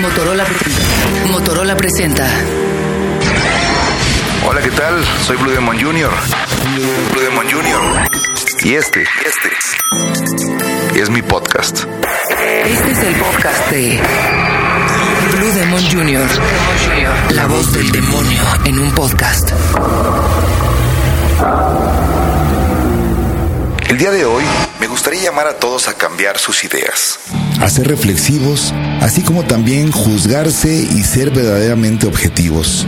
Motorola presenta. Motorola presenta. Hola, ¿qué tal? Soy Blue Demon Jr. Blue Demon Jr. Y este, este es mi podcast. Este es el podcast de Blue Demon Jr. La voz del demonio en un podcast. El día de hoy me gustaría llamar a todos a cambiar sus ideas. A ser reflexivos, así como también juzgarse y ser verdaderamente objetivos.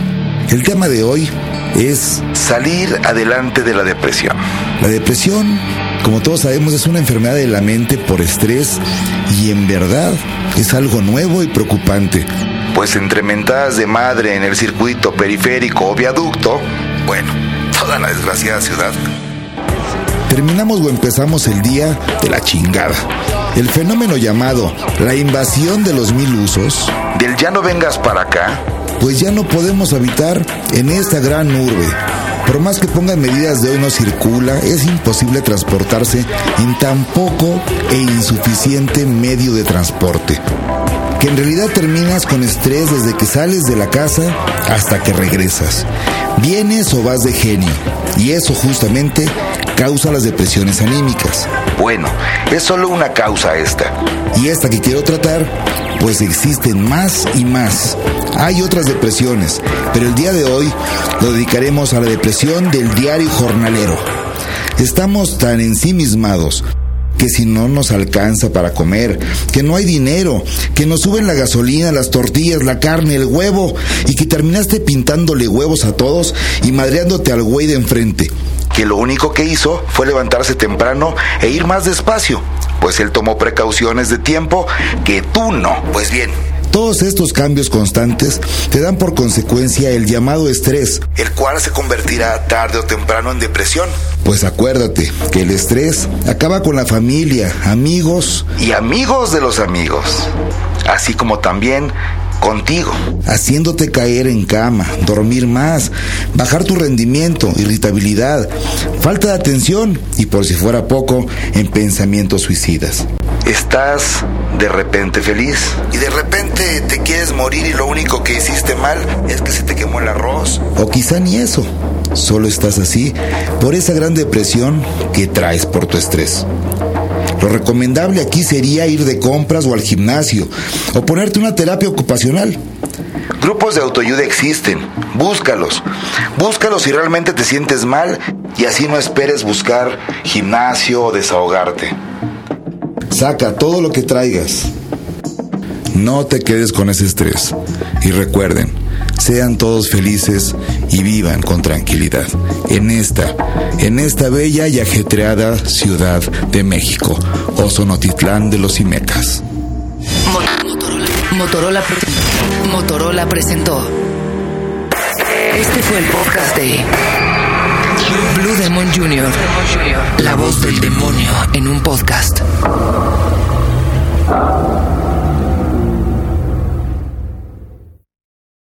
El tema de hoy es Salir adelante de la depresión. la depresión. Como todos sabemos, es una enfermedad de la mente por estrés y en verdad es algo nuevo y preocupante. Pues entre mentadas de madre en el circuito periférico o viaducto, bueno, toda la desgraciada ciudad. Terminamos o empezamos el día de la chingada. El fenómeno llamado la invasión de los mil usos, Del ya no vengas para acá, pues ya no podemos habitar en esta gran urbe. Por más que pongan medidas de hoy no circula, es imposible transportarse en tan poco e insuficiente medio de transporte. Que en realidad terminas con estrés desde que sales de la casa hasta que regresas. Vienes o vas de genio. Y eso justamente causa las depresiones anímicas. bueno, es solo una causa esta. Y esta que quiero tratar, pues existen más y más. Hay otras depresiones, pero el día de hoy lo dedicaremos a la depresión del diario jornalero. Estamos tan ensimismados que si no nos alcanza para comer, que no hay dinero, que nos suben la gasolina, las tortillas, la carne, el huevo, y que terminaste pintándole huevos a todos y madreándote al güey de enfrente. que lo único que hizo fue levantarse temprano e ir más despacio, pues él tomó precauciones de tiempo que tú no. Pues bien, Todos estos cambios constantes te dan por consecuencia el llamado estrés, el cual se convertirá tarde o temprano en depresión Pues acuérdate que el estrés acaba con la familia, amigos, y amigos de los amigos, así como también contigo. haciéndote caer en cama, dormir más, bajar tu rendimiento, irritabilidad, falta de atención y por si fuera poco, en pensamientos suicidas. Estás de repente feliz y de repente te quieres morir y lo único que hiciste mal es que se te quemó el arroz. O quizá ni eso, solo estás así por esa gran depresión que traes por tu estrés. Lo recomendable aquí sería ir de compras o al gimnasio, o ponerte una terapia ocupacional. Grupos de autoayuda existen, búscalos. Búscalos si realmente te sientes mal y así no esperes buscar gimnasio o desahogarte. Saca todo lo que traigas. No te quedes con ese estrés. Y recuerden, sean todos felices y vivan con tranquilidad en esta, en esta bella y ajetreada ciudad de México, Osonotitlán de los Imecas. Motorola. Motorola presentó. Este fue el podcast de Blue Demon Jr. La voz del demonio en un podcast.